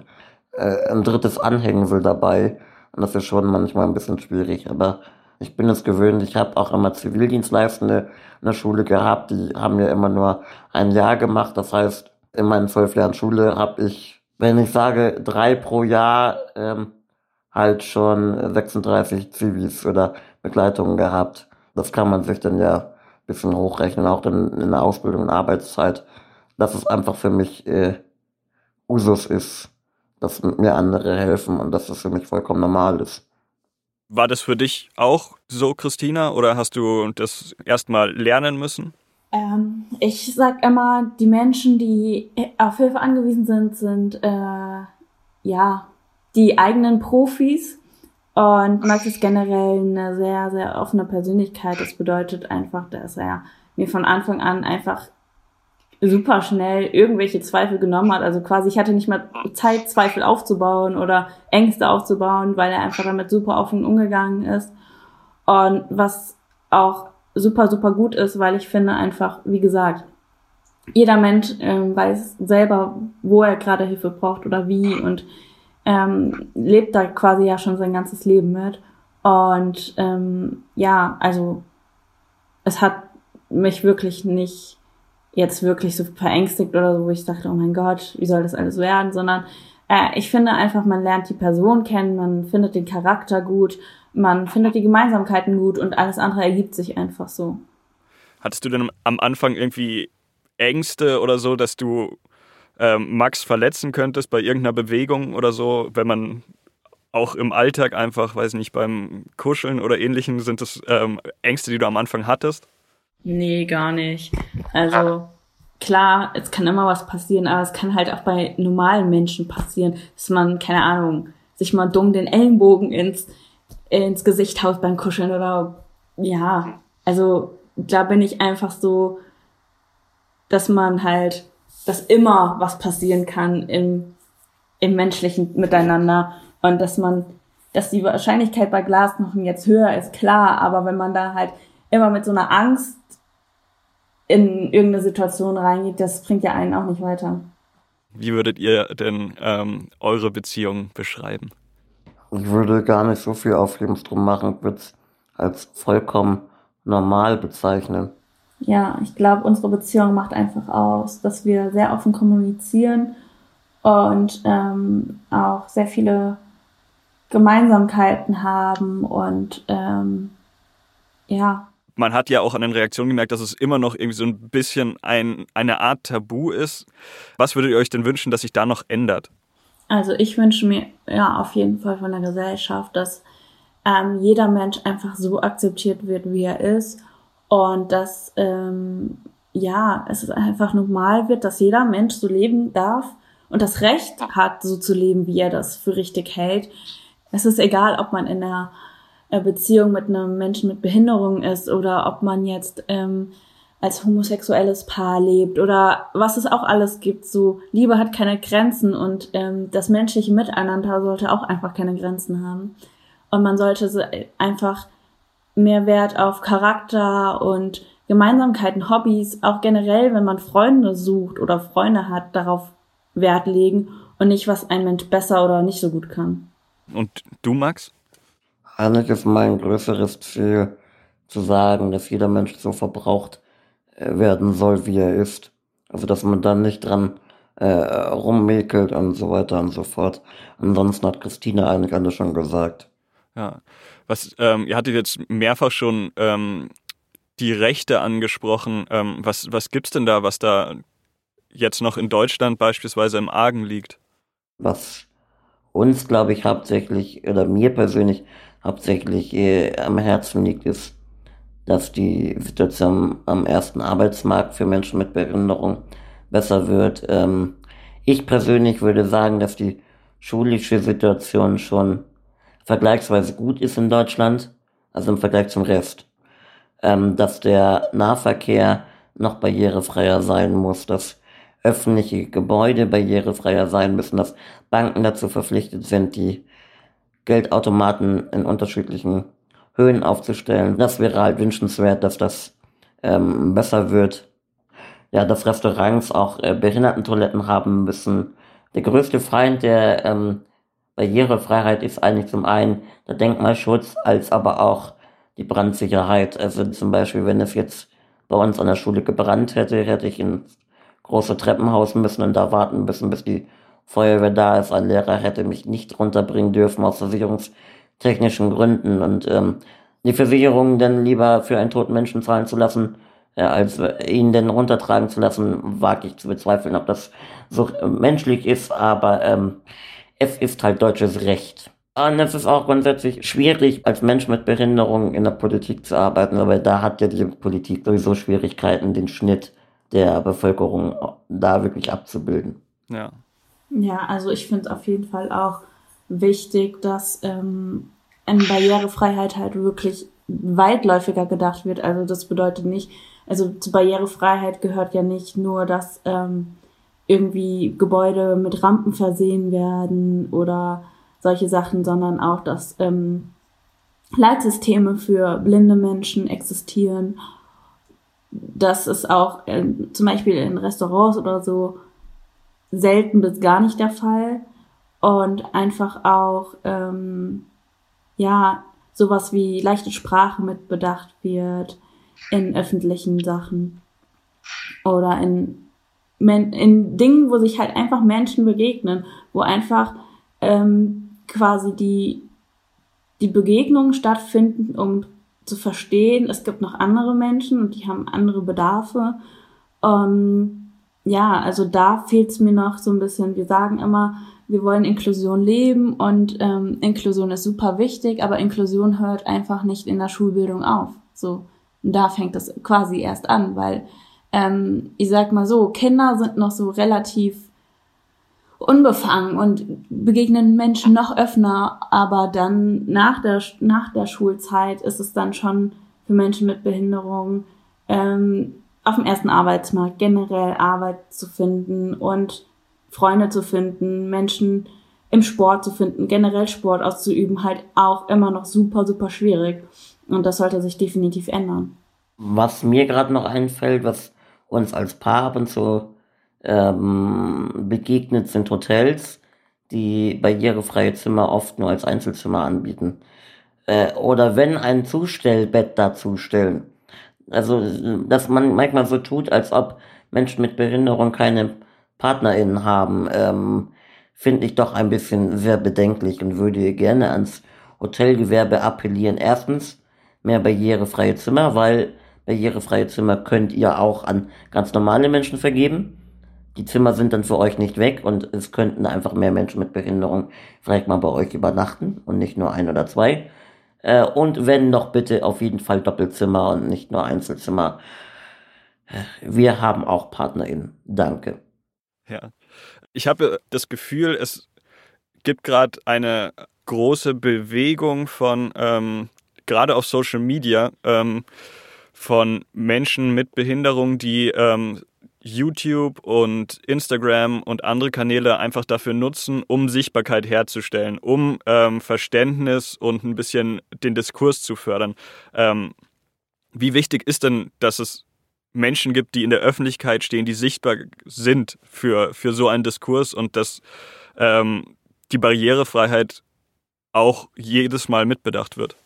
äh, ein drittes Anhängsel dabei und das ist schon manchmal ein bisschen schwierig, aber ich bin es gewöhnt, ich habe auch immer Zivildienstleistende in der Schule gehabt, die haben ja immer nur ein Jahr gemacht. Das heißt, in meinen zwölf Jahren Schule habe ich, wenn ich sage drei pro Jahr, ähm, halt schon 36 Zivis oder Begleitungen gehabt. Das kann man sich dann ja ein bisschen hochrechnen, auch dann in der Ausbildung und Arbeitszeit, dass es einfach für mich äh, Usus ist, dass mir andere helfen und dass es für mich vollkommen normal ist. War das für dich auch so, Christina, oder hast du das erstmal lernen müssen? Ähm, ich sag immer, die Menschen, die auf Hilfe angewiesen sind, sind äh, ja die eigenen Profis. Und Max ist generell eine sehr, sehr offene Persönlichkeit. Das bedeutet einfach, dass er mir von Anfang an einfach super schnell irgendwelche Zweifel genommen hat. Also quasi, ich hatte nicht mal Zeit, Zweifel aufzubauen oder Ängste aufzubauen, weil er einfach damit super offen umgegangen ist. Und was auch super, super gut ist, weil ich finde einfach, wie gesagt, jeder Mensch ähm, weiß selber, wo er gerade Hilfe braucht oder wie und ähm, lebt da quasi ja schon sein ganzes Leben mit. Und ähm, ja, also es hat mich wirklich nicht jetzt wirklich so verängstigt oder so, wo ich dachte, oh mein Gott, wie soll das alles werden, sondern äh, ich finde einfach, man lernt die Person kennen, man findet den Charakter gut, man findet die Gemeinsamkeiten gut und alles andere ergibt sich einfach so. Hattest du denn am Anfang irgendwie Ängste oder so, dass du ähm, Max verletzen könntest bei irgendeiner Bewegung oder so, wenn man auch im Alltag einfach, weiß nicht, beim Kuscheln oder ähnlichem, sind das ähm, Ängste, die du am Anfang hattest? Nee, gar nicht. Also klar, es kann immer was passieren, aber es kann halt auch bei normalen Menschen passieren, dass man, keine Ahnung, sich mal dumm den Ellenbogen ins, ins Gesicht haut beim Kuscheln oder ja, also da bin ich einfach so, dass man halt, dass immer was passieren kann im, im menschlichen Miteinander und dass man, dass die Wahrscheinlichkeit bei Glasknochen jetzt höher ist, klar, aber wenn man da halt immer mit so einer Angst in irgendeine Situation reingeht, das bringt ja einen auch nicht weiter. Wie würdet ihr denn ähm, eure Beziehung beschreiben? Ich würde gar nicht so viel Aufhebens drum machen, würde es als vollkommen normal bezeichnen. Ja, ich glaube, unsere Beziehung macht einfach aus, dass wir sehr offen kommunizieren und ähm, auch sehr viele Gemeinsamkeiten haben und ähm, ja, man hat ja auch an den Reaktionen gemerkt, dass es immer noch irgendwie so ein bisschen ein, eine Art Tabu ist. Was würdet ihr euch denn wünschen, dass sich da noch ändert? Also ich wünsche mir ja auf jeden Fall von der Gesellschaft, dass ähm, jeder Mensch einfach so akzeptiert wird, wie er ist und dass ähm, ja es einfach normal wird, dass jeder Mensch so leben darf und das Recht hat, so zu leben, wie er das für richtig hält. Es ist egal, ob man in der äh, Beziehung mit einem Menschen mit Behinderung ist oder ob man jetzt ähm, als homosexuelles Paar lebt oder was es auch alles gibt. So Liebe hat keine Grenzen und ähm, das menschliche Miteinander sollte auch einfach keine Grenzen haben. Und man sollte einfach mehr Wert auf Charakter und Gemeinsamkeiten, Hobbys, auch generell, wenn man Freunde sucht oder Freunde hat, darauf Wert legen und nicht, was ein Mensch besser oder nicht so gut kann. Und du, Max? Eigentlich ist mein größeres Ziel, zu sagen, dass jeder Mensch so verbraucht äh, werden soll, wie er ist. Also dass man dann nicht dran äh, rummäkelt und so weiter und so fort. Ansonsten hat Christine eigentlich alles schon gesagt. Ja, was ähm, ihr hattet jetzt mehrfach schon ähm, die Rechte angesprochen. Ähm, was was gibt's denn da, was da jetzt noch in Deutschland beispielsweise im Argen liegt? Was uns, glaube ich, hauptsächlich oder mir persönlich hauptsächlich äh, am Herzen liegt, ist, dass die Situation am ersten Arbeitsmarkt für Menschen mit Behinderung besser wird. Ähm, ich persönlich würde sagen, dass die schulische Situation schon vergleichsweise gut ist in Deutschland, also im Vergleich zum Rest. Ähm, dass der Nahverkehr noch barrierefreier sein muss, dass öffentliche Gebäude barrierefreier sein müssen, dass Banken dazu verpflichtet sind, die Geldautomaten in unterschiedlichen Höhen aufzustellen. Das wäre halt wünschenswert, dass das ähm, besser wird. Ja, dass Restaurants auch äh, Behindertentoiletten haben müssen. Der größte Feind der ähm, Barrierefreiheit ist eigentlich zum einen der Denkmalschutz, als aber auch die Brandsicherheit. Also zum Beispiel, wenn es jetzt bei uns an der Schule gebrannt hätte, hätte ich ins große Treppenhaus müssen und da warten müssen, bis die Feuerwehr da ist. Ein Lehrer hätte mich nicht runterbringen dürfen aus versicherungstechnischen Gründen und ähm, die Versicherung dann lieber für einen toten Menschen zahlen zu lassen, äh, als ihn denn runtertragen zu lassen, wage ich zu bezweifeln, ob das so menschlich ist, aber ähm, es ist halt deutsches Recht. Und es ist auch grundsätzlich schwierig, als Mensch mit Behinderung in der Politik zu arbeiten, aber da hat ja die Politik sowieso Schwierigkeiten, den Schnitt der Bevölkerung da wirklich abzubilden. Ja. Ja, also ich finde es auf jeden Fall auch wichtig, dass ähm, eine Barrierefreiheit halt wirklich weitläufiger gedacht wird. Also das bedeutet nicht, also zur Barrierefreiheit gehört ja nicht nur, dass ähm, irgendwie Gebäude mit Rampen versehen werden oder solche Sachen, sondern auch, dass ähm, Leitsysteme für blinde Menschen existieren das ist auch äh, zum Beispiel in Restaurants oder so selten bis gar nicht der Fall. Und einfach auch, ähm, ja, sowas wie leichte Sprache mit bedacht wird in öffentlichen Sachen oder in, in Dingen, wo sich halt einfach Menschen begegnen, wo einfach ähm, quasi die, die Begegnungen stattfinden, um zu verstehen, es gibt noch andere Menschen und die haben andere Bedarfe. Ähm, ja, also da fehlt es mir noch so ein bisschen. Wir sagen immer, wir wollen Inklusion leben und ähm, Inklusion ist super wichtig, aber Inklusion hört einfach nicht in der Schulbildung auf. So, und da fängt es quasi erst an, weil ähm, ich sag mal so, Kinder sind noch so relativ unbefangen und begegnen Menschen noch öfter, aber dann nach der, nach der Schulzeit ist es dann schon für Menschen mit Behinderung ähm, auf dem ersten Arbeitsmarkt generell Arbeit zu finden und Freunde zu finden, Menschen im Sport zu finden, generell Sport auszuüben, halt auch immer noch super, super schwierig. Und das sollte sich definitiv ändern. Was mir gerade noch einfällt, was uns als Paar ab und zu ähm, begegnet, sind Hotels, die barrierefreie Zimmer oft nur als Einzelzimmer anbieten. Äh, oder wenn ein Zustellbett dazustellen. Also, dass man manchmal so tut, als ob Menschen mit Behinderung keine PartnerInnen haben, ähm, finde ich doch ein bisschen sehr bedenklich und würde gerne ans Hotelgewerbe appellieren. Erstens, mehr barrierefreie Zimmer, weil barrierefreie Zimmer könnt ihr auch an ganz normale Menschen vergeben die Zimmer sind dann für euch nicht weg und es könnten einfach mehr Menschen mit Behinderung vielleicht mal bei euch übernachten und nicht nur ein oder zwei. Äh, und wenn doch bitte auf jeden Fall Doppelzimmer und nicht nur Einzelzimmer. Wir haben auch PartnerInnen. Danke. Ja. Ich habe das Gefühl, es gibt gerade eine große Bewegung von, ähm, gerade auf Social Media, ähm, von Menschen mit Behinderung, die ähm, YouTube und Instagram und andere Kanäle einfach dafür nutzen, um Sichtbarkeit herzustellen, um ähm, Verständnis und ein bisschen den Diskurs zu fördern. Ähm, wie wichtig ist denn, dass es Menschen gibt, die in der Öffentlichkeit stehen, die sichtbar sind für, für so einen Diskurs und dass ähm, die Barrierefreiheit auch jedes Mal mitbedacht wird?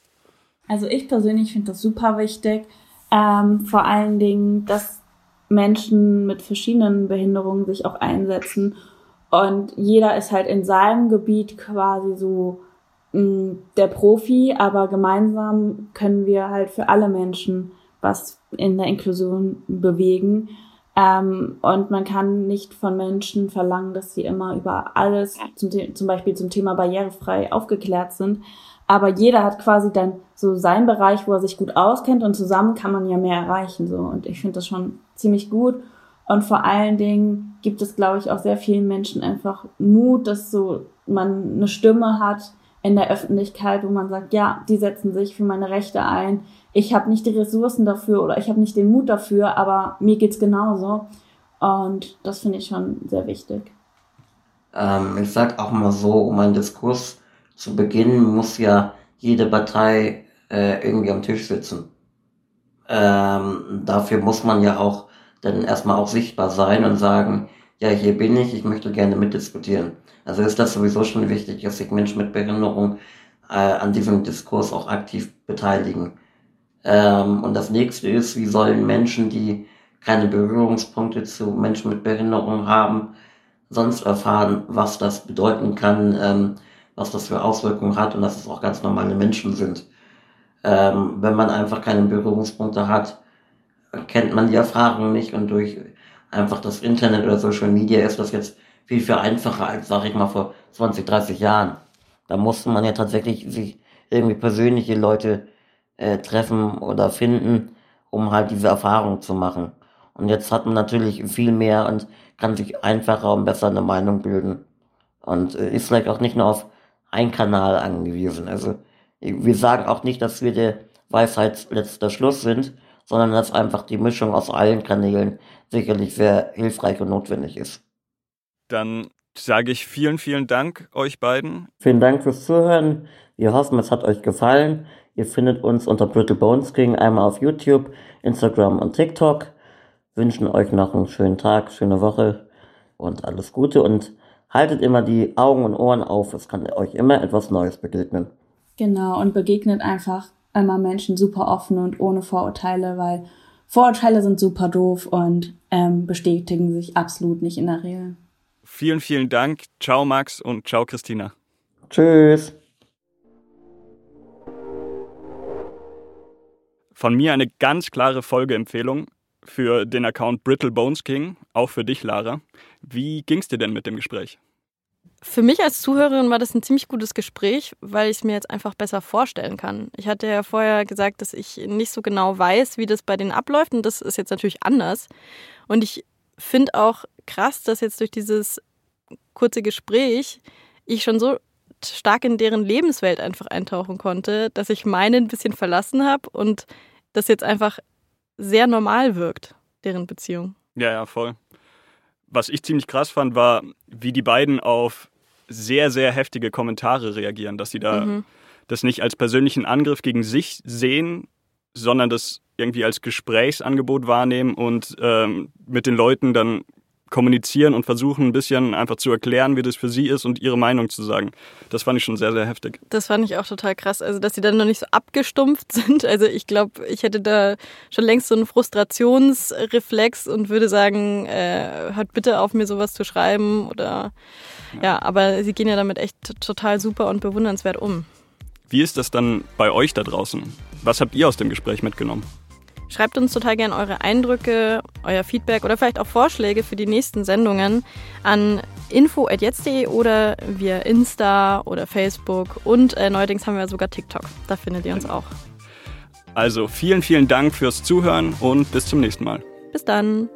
Also ich persönlich finde das super wichtig. Ähm, vor allen Dingen, dass Menschen mit verschiedenen Behinderungen sich auch einsetzen. Und jeder ist halt in seinem Gebiet quasi so mh, mm, der Profi, aber gemeinsam können wir halt für alle Menschen was in der Inklusion bewegen. Ähm, und man kann nicht von Menschen verlangen, dass sie immer über alles, zum, zum Beispiel zum Thema barrierefrei aufgeklärt sind. Aber jeder hat quasi dann so seinen Bereich, wo er sich gut auskennt und zusammen kann man ja mehr erreichen. So. Und ich finde das schon ziemlich gut. Und vor allen Dingen gibt es, glaube ich, auch sehr vielen Menschen einfach Mut, dass so man eine Stimme hat in der Öffentlichkeit, wo man sagt, ja, die setzen sich für meine Rechte ein, ich habe nicht die Ressourcen dafür oder ich habe nicht den Mut dafür, aber mir geht's genauso. Und das finde ich schon sehr wichtig. Ähm, ich sag auch mal so, um einen Diskurs zu beginnen, muss ja jede Partei äh, irgendwie am Tisch sitzen. Ähm, dafür muss man ja auch dann erstmal auch sichtbar sein und sagen, ja, hier bin ich, ich möchte gerne mitdiskutieren. Also ist das sowieso schon wichtig, dass sich Menschen mit Behinderung äh, an diesem Diskurs auch aktiv beteiligen. Ähm, und das nächste ist, wie sollen Menschen, die keine Berührungspunkte zu Menschen mit Behinderung haben, sonst erfahren, was das bedeuten kann, ähm, was das für Auswirkungen hat und dass es auch ganz normale Menschen sind. Ähm, wenn man einfach keine Berührungspunkte hat, kennt man die Erfahrung nicht und durch einfach das Internet oder Social Media ist das jetzt viel, viel einfacher als, sag ich mal, vor 20, 30 Jahren. Da musste man ja tatsächlich sich irgendwie persönliche Leute äh, treffen oder finden, um halt diese Erfahrung zu machen. Und jetzt hat man natürlich viel mehr und kann sich einfacher und besser eine Meinung bilden. Und äh, ist vielleicht auch nicht nur auf einen Kanal angewiesen. Also wir sagen auch nicht, dass wir der Weisheit letzter Schluss sind, sondern dass einfach die Mischung aus allen Kanälen sicherlich sehr hilfreich und notwendig ist. Dann sage ich vielen, vielen Dank euch beiden. Vielen Dank fürs Zuhören. Wir hoffen, es hat euch gefallen. Ihr findet uns unter Brittle Bones King einmal auf YouTube, Instagram und TikTok. Wünschen euch noch einen schönen Tag, schöne Woche und alles Gute und haltet immer die Augen und Ohren auf. Es kann euch immer etwas Neues begegnen. Genau, und begegnet einfach immer Menschen super offen und ohne Vorurteile, weil Vorurteile sind super doof und ähm, bestätigen sich absolut nicht in der Regel. Vielen, vielen Dank. Ciao, Max und ciao, Christina. Tschüss. Von mir eine ganz klare Folgeempfehlung für den Account Brittle Bones King, auch für dich, Lara. Wie ging's dir denn mit dem Gespräch? Für mich als Zuhörerin war das ein ziemlich gutes Gespräch, weil ich es mir jetzt einfach besser vorstellen kann. Ich hatte ja vorher gesagt, dass ich nicht so genau weiß, wie das bei denen abläuft und das ist jetzt natürlich anders. Und ich finde auch krass, dass jetzt durch dieses kurze Gespräch ich schon so stark in deren Lebenswelt einfach eintauchen konnte, dass ich meine ein bisschen verlassen habe und das jetzt einfach sehr normal wirkt, deren Beziehung. Ja, ja, voll. Was ich ziemlich krass fand, war, wie die beiden auf sehr, sehr heftige Kommentare reagieren, dass sie da mhm. das nicht als persönlichen Angriff gegen sich sehen, sondern das irgendwie als Gesprächsangebot wahrnehmen und ähm, mit den Leuten dann kommunizieren und versuchen ein bisschen einfach zu erklären, wie das für sie ist und ihre Meinung zu sagen. Das fand ich schon sehr, sehr heftig. Das fand ich auch total krass. Also, dass sie dann noch nicht so abgestumpft *laughs* sind. Also, ich glaube, ich hätte da schon längst so einen Frustrationsreflex und würde sagen, äh, hört bitte auf, mir sowas zu schreiben oder ja. ja, aber sie gehen ja damit echt total super und bewundernswert um. Wie ist das dann bei euch da draußen? Was habt ihr aus dem Gespräch mitgenommen? Schreibt uns total gerne eure Eindrücke, euer Feedback oder vielleicht auch Vorschläge für die nächsten Sendungen an info.jetzt.de oder via Insta oder Facebook und äh, neuerdings haben wir sogar TikTok. Da findet ihr uns auch. Also vielen, vielen Dank fürs Zuhören und bis zum nächsten Mal. Bis dann.